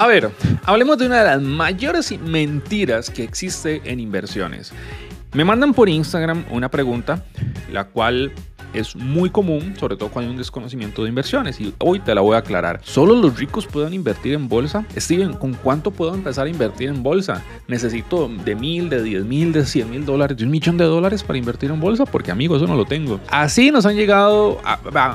A ver, hablemos de una de las mayores mentiras que existe en inversiones. Me mandan por Instagram una pregunta, la cual es muy común, sobre todo cuando hay un desconocimiento de inversiones. Y hoy te la voy a aclarar. ¿Solo los ricos pueden invertir en bolsa? Steven, ¿con cuánto puedo empezar a invertir en bolsa? Necesito de mil, de diez mil, de cien mil dólares, de un millón de dólares para invertir en bolsa, porque amigo, eso no lo tengo. Así nos han llegado.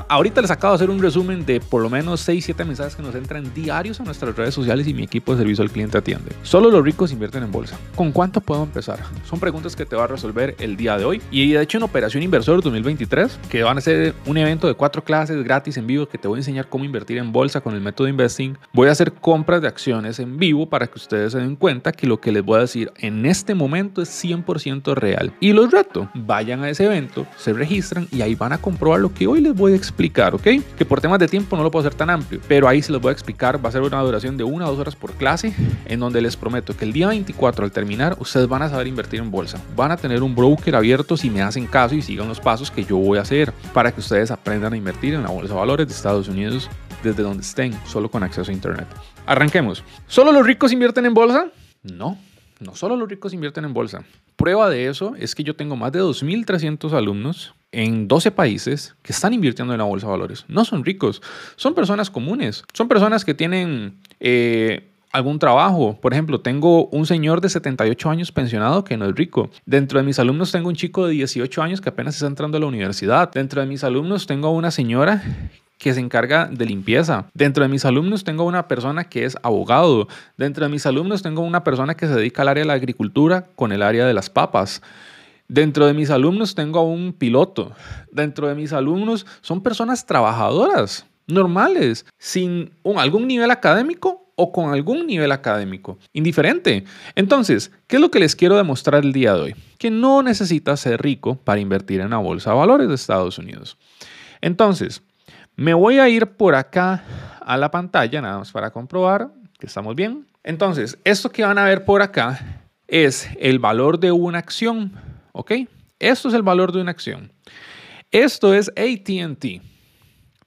ahorita les acabo de hacer un resumen de por lo menos 6, 7 mensajes que nos entran diarios a nuestras redes sociales y mi equipo de servicio al cliente atiende. Solo los ricos invierten en bolsa. ¿Con cuánto puedo empezar? Son preguntas que te va a resolver el día de hoy. Y de hecho, en Operación Inversor 2023, que van a ser un evento de cuatro clases gratis en vivo que te voy a enseñar cómo invertir en bolsa con el método investing. Voy a hacer compras de acciones en vivo para que ustedes se den cuenta que lo que les voy a decir en este momento es 100% real. Y los reto, vayan a ese evento, se registran y ahí van a comprobar lo que hoy les voy a explicar, ¿ok? Que por temas de tiempo no lo puedo hacer tan amplio, pero ahí se los voy a explicar. Va a ser una duración de una o dos horas por clase, en donde les prometo que el día 24 al terminar, ustedes van a saber invertir en bolsa. Van a tener un broker abierto si me hacen caso y sigan los pasos que yo voy a hacer para que ustedes aprendan a invertir en la bolsa de valores de Estados Unidos desde donde estén, solo con acceso a Internet. Arranquemos. ¿Solo los ricos invierten en bolsa? No, no solo los ricos invierten en bolsa. Prueba de eso es que yo tengo más de 2.300 alumnos en 12 países que están invirtiendo en la bolsa de valores. No son ricos, son personas comunes, son personas que tienen... Eh, algún trabajo. Por ejemplo, tengo un señor de 78 años pensionado que no es rico. Dentro de mis alumnos tengo un chico de 18 años que apenas está entrando a la universidad. Dentro de mis alumnos tengo una señora que se encarga de limpieza. Dentro de mis alumnos tengo una persona que es abogado. Dentro de mis alumnos tengo una persona que se dedica al área de la agricultura con el área de las papas. Dentro de mis alumnos tengo a un piloto. Dentro de mis alumnos son personas trabajadoras, normales, sin un, algún nivel académico o con algún nivel académico, indiferente. Entonces, ¿qué es lo que les quiero demostrar el día de hoy? Que no necesitas ser rico para invertir en la bolsa de valores de Estados Unidos. Entonces, me voy a ir por acá a la pantalla, nada más para comprobar que estamos bien. Entonces, esto que van a ver por acá es el valor de una acción, ¿ok? Esto es el valor de una acción. Esto es ATT,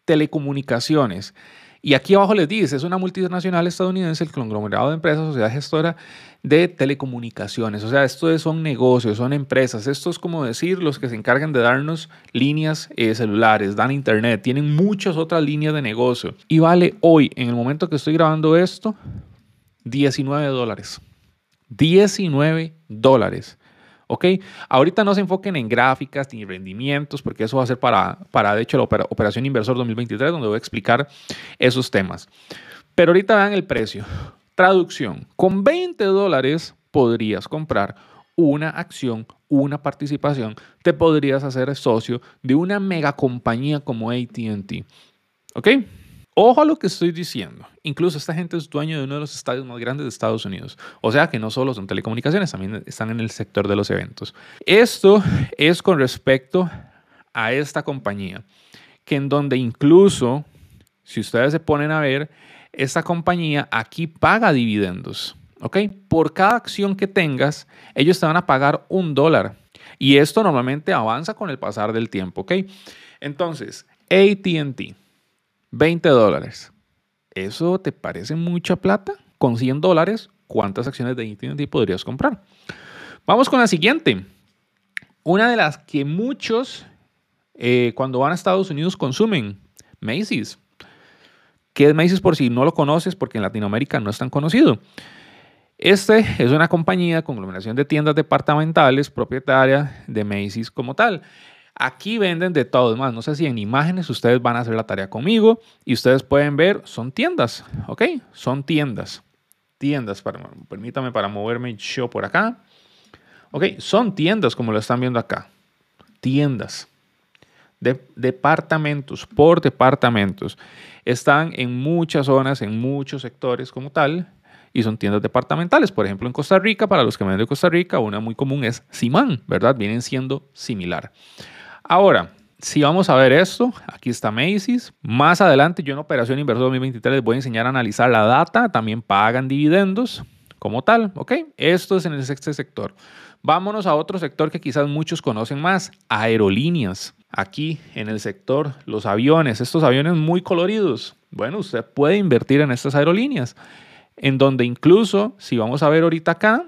telecomunicaciones. Y aquí abajo les dice, es una multinacional estadounidense, el conglomerado de empresas, sociedad gestora de telecomunicaciones. O sea, esto son negocios, son empresas. Esto es como decir los que se encargan de darnos líneas eh, celulares, dan internet, tienen muchas otras líneas de negocio. Y vale hoy, en el momento que estoy grabando esto, 19 dólares. 19 dólares. ¿Ok? Ahorita no se enfoquen en gráficas ni rendimientos, porque eso va a ser para, para de hecho, la Operación Inversor 2023, donde voy a explicar esos temas. Pero ahorita vean el precio. Traducción. Con 20 dólares podrías comprar una acción, una participación. Te podrías hacer socio de una mega compañía como ATT. ¿Ok? Ojo a lo que estoy diciendo. Incluso esta gente es dueño de uno de los estadios más grandes de Estados Unidos. O sea que no solo son telecomunicaciones, también están en el sector de los eventos. Esto es con respecto a esta compañía, que en donde incluso, si ustedes se ponen a ver, esta compañía aquí paga dividendos. ¿Ok? Por cada acción que tengas, ellos te van a pagar un dólar. Y esto normalmente avanza con el pasar del tiempo. ¿Ok? Entonces, ATT 20 dólares. ¿Eso te parece mucha plata? Con 100 dólares, ¿cuántas acciones de AT&T podrías comprar? Vamos con la siguiente. Una de las que muchos eh, cuando van a Estados Unidos consumen, Macy's. ¿Qué es Macy's por si no lo conoces? Porque en Latinoamérica no es tan conocido. Este es una compañía, conglomeración de tiendas departamentales propietaria de Macy's como tal. Aquí venden de todo, más no sé si en imágenes ustedes van a hacer la tarea conmigo y ustedes pueden ver, son tiendas, ¿ok? Son tiendas, tiendas, para, permítame para moverme yo por acá. Ok, son tiendas como lo están viendo acá, tiendas, de, departamentos, por departamentos. Están en muchas zonas, en muchos sectores como tal, y son tiendas departamentales. Por ejemplo, en Costa Rica, para los que venden de Costa Rica, una muy común es Simán, ¿verdad? Vienen siendo similar. Ahora, si vamos a ver esto, aquí está Macy's. Más adelante, yo en Operación Inversor 2023 les voy a enseñar a analizar la data. También pagan dividendos como tal, ¿ok? Esto es en sexto sector. Vámonos a otro sector que quizás muchos conocen más, aerolíneas. Aquí en el sector, los aviones, estos aviones muy coloridos. Bueno, usted puede invertir en estas aerolíneas. en donde incluso, si vamos a ver ahorita acá,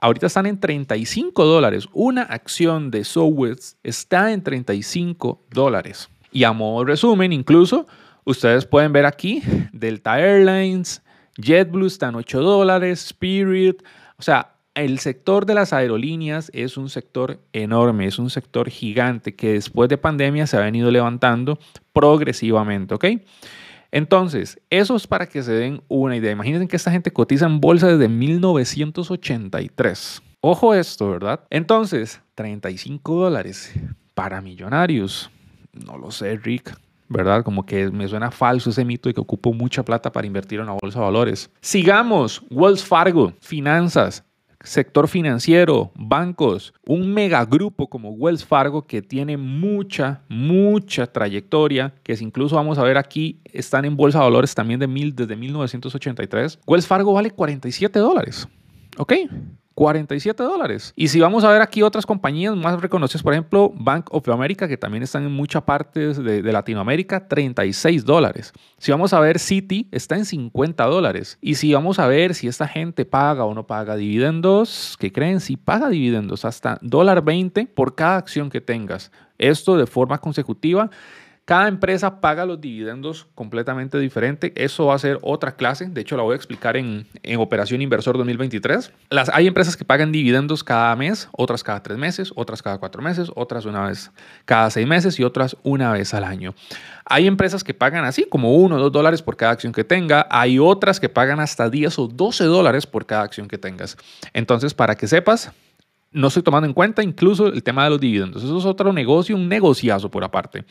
ahorita están en 35 dólares. Una acción de Southwest está en 35 dólares. Y a modo de resumen, incluso, ustedes pueden ver aquí, Delta Airlines, JetBlue están 8 dólares, Spirit, o sea, el sector de las aerolíneas es un sector enorme, es un sector gigante que después de pandemia se ha venido levantando progresivamente, ¿ok? Entonces, eso es para que se den una idea. Imagínense que esta gente cotiza en bolsa desde 1983. Ojo esto, ¿verdad? Entonces, 35 dólares para millonarios. No lo sé, Rick. ¿verdad? Como que me suena falso ese mito de que ocupo mucha plata para invertir en la bolsa de valores. Sigamos, Wells Fargo, finanzas, sector financiero, bancos, un megagrupo como Wells Fargo que tiene mucha, mucha trayectoria, que es incluso vamos a ver aquí, están en bolsa de valores también de mil, desde 1983. Wells Fargo vale 47 dólares. ¿Ok? 47 dólares. Y si vamos a ver aquí otras compañías más reconocidas, por ejemplo, Bank of America, que también están en muchas partes de, Latinoamérica, 36 dólares. Si vamos a ver Citi, está en 50 dólares. Y si vamos a ver si esta gente paga o no paga dividendos, ¿qué creen? Si paga dividendos hasta dólar 20 por cada acción que tengas. Esto de forma consecutiva cada empresa paga los dividendos completamente diferente. Eso va a ser otra clase. De hecho, la voy a explicar en, Operación Inversor 2023. Las, hay empresas que pagan dividendos cada mes, otras cada tres meses, otras cada cuatro meses, otras una vez cada seis meses y otras una vez al año. Hay empresas que pagan así, como uno o dos dólares por cada acción que tenga. Hay otras que pagan hasta 10 o 12 dólares por cada acción que tengas. Entonces, para que sepas, no estoy tomando en cuenta incluso el tema de los dividendos. Eso es otro negocio, un negociazo por aparte.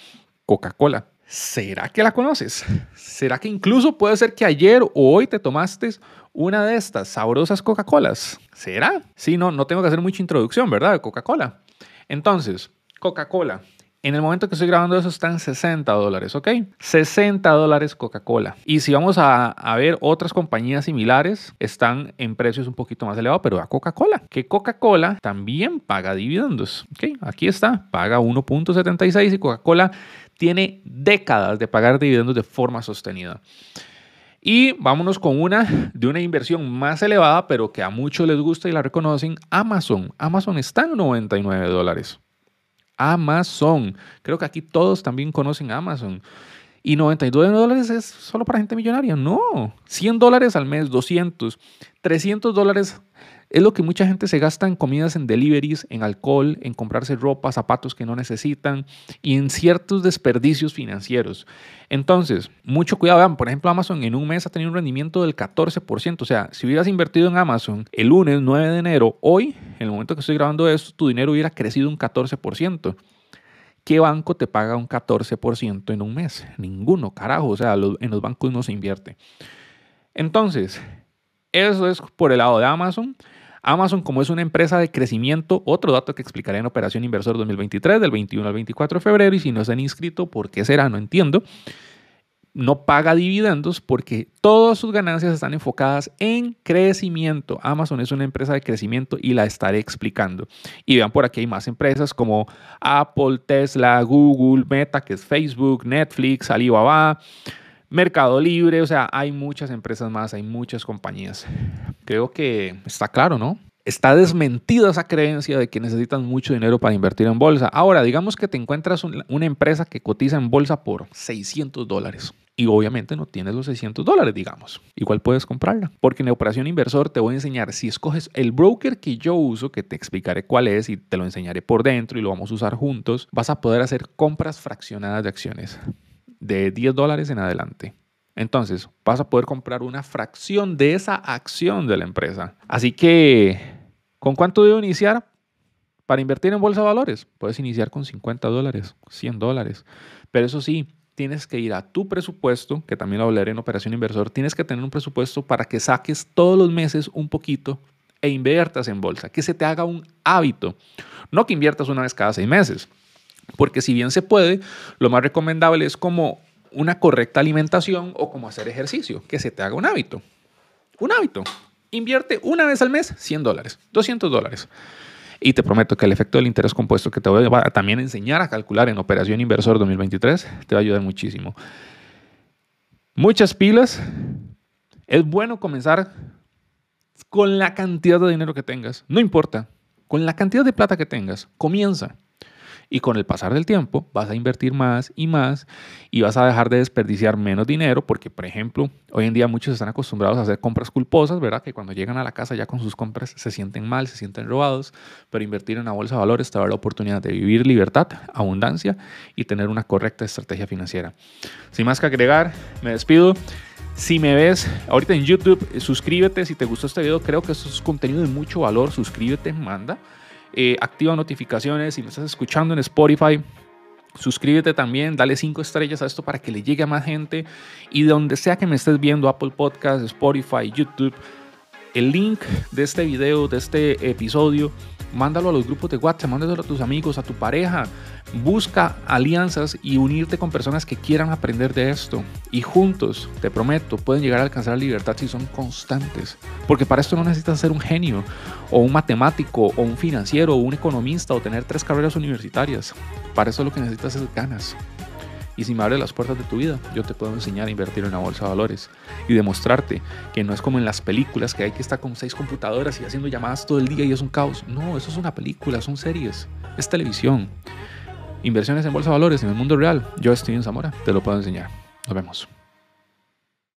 Coca-Cola. ¿Será que la conoces? ¿Será que incluso puede ser que ayer o hoy te tomaste una de estas sabrosas Coca-Colas? ¿Será? Sí, no, no tengo que hacer mucha introducción, ¿verdad? De Coca-Cola. Entonces, Coca-Cola. En el momento que estoy grabando eso están 60 dólares, ¿ok? 60 dólares Coca-Cola. Y si vamos a, a, ver otras compañías similares, están en precios un poquito más elevados, pero a Coca-Cola, que Coca-Cola también paga dividendos, ¿ok? Aquí está, paga 1.76 y Coca-Cola tiene décadas de pagar dividendos de forma sostenida. Y vámonos con una de una inversión más elevada, pero que a muchos les gusta y la reconocen, Amazon. Amazon está en 99 dólares. Amazon. Creo que aquí todos también conocen Amazon. Y 99 dólares es solo para gente millonaria. No, 100 dólares al mes, 200, 300 dólares es lo que mucha gente se gasta en comidas, en deliveries, en alcohol, en comprarse ropa, zapatos que no necesitan y en ciertos desperdicios financieros. Entonces, mucho cuidado. Vean, por ejemplo, Amazon en un mes ha tenido un rendimiento del 14%. O sea, si hubieras invertido en Amazon el lunes 9 de enero, hoy, en el momento que estoy grabando esto, tu dinero hubiera crecido un 14%. ¿Qué banco te paga un 14% en un mes? Ninguno, carajo. O sea, en los bancos no se invierte. Entonces, eso es por el lado de Amazon. Amazon, como es una empresa de crecimiento, otro dato que explicaré en Operación Inversor 2023, del 21 al 24 de febrero, y si no se han inscrito, ¿por qué será? No entiendo. No paga dividendos porque todas sus ganancias están enfocadas en crecimiento. Amazon es una empresa de crecimiento y la estaré explicando. Y vean, por aquí hay más empresas como Apple, Tesla, Google, Meta, que es Facebook, Netflix, Alibaba. Mercado Libre, o sea, hay muchas empresas más, hay muchas compañías. Creo que está claro, ¿no? Está desmentida esa creencia de que necesitan mucho dinero para invertir en bolsa. Ahora, digamos que te encuentras una empresa que cotiza en bolsa por 600 dólares y obviamente no tienes los 600 dólares, digamos. Igual puedes comprarla. Porque en Operación Inversor te voy a enseñar, si escoges el broker que yo uso, que te explicaré cuál es y te lo enseñaré por dentro y lo vamos a usar juntos, vas a poder hacer compras fraccionadas de acciones de 10 dólares en adelante. Entonces, vas a poder comprar una fracción de esa acción de la empresa. Así que, ¿con cuánto debo iniciar? Para invertir en bolsa de valores, puedes iniciar con 50 dólares, 100 dólares. Pero eso sí, tienes que ir a tu presupuesto, que también lo hablaré en Operación Inversor, tienes que tener un presupuesto para que saques todos los meses un poquito e inviertas en bolsa, que se te haga un hábito. No que inviertas una vez cada seis meses, porque si bien se puede, lo más recomendable es como una correcta alimentación o como hacer ejercicio, que se te haga un hábito. Un hábito. Invierte una vez al mes 100 dólares, 200 dólares. Y te prometo que el efecto del interés compuesto que te voy a también enseñar a calcular en Operación Inversor 2023 te va a ayudar muchísimo. Muchas pilas. Es bueno comenzar con la cantidad de dinero que tengas. No importa. Con la cantidad de plata que tengas, comienza. Y con el pasar del tiempo vas a invertir más y más y vas a dejar de desperdiciar menos dinero porque, por ejemplo, hoy en día muchos están acostumbrados a hacer compras culposas, ¿verdad? Que cuando llegan a la casa ya con sus compras se sienten mal, se sienten robados, pero invertir en una bolsa de valores te da la oportunidad de vivir libertad, abundancia y tener una correcta estrategia financiera. Sin más que agregar, me despido. Si me ves ahorita en YouTube, suscríbete. Si te gustó este video, creo que esto es contenido de mucho valor. Suscríbete, manda. Eh, activa notificaciones, si me estás escuchando en Spotify, suscríbete también, dale cinco estrellas a esto para que le llegue a más gente. Y de donde sea que me estés viendo, Apple Podcasts, Spotify, YouTube, el link de este video, de este episodio, mándalo a los grupos de WhatsApp, mándalo a tus amigos, a tu pareja. Busca alianzas y unirte con personas que quieran aprender de esto. Y juntos, te prometo, pueden llegar a alcanzar la libertad si son constantes. Porque para esto no necesitas ser un genio, o un matemático, o un financiero, o un economista, o tener tres carreras universitarias. Para eso lo que necesitas es ganas. Y si me abres las puertas de tu vida, yo te puedo enseñar a invertir en una bolsa de valores y demostrarte que no es como en las películas que hay que estar con seis computadoras y haciendo llamadas todo el día y es un caos. No, eso es una película, son series, es televisión. Inversiones en bolsa de valores en el mundo real. Yo estoy en Zamora, te lo puedo enseñar. Nos vemos.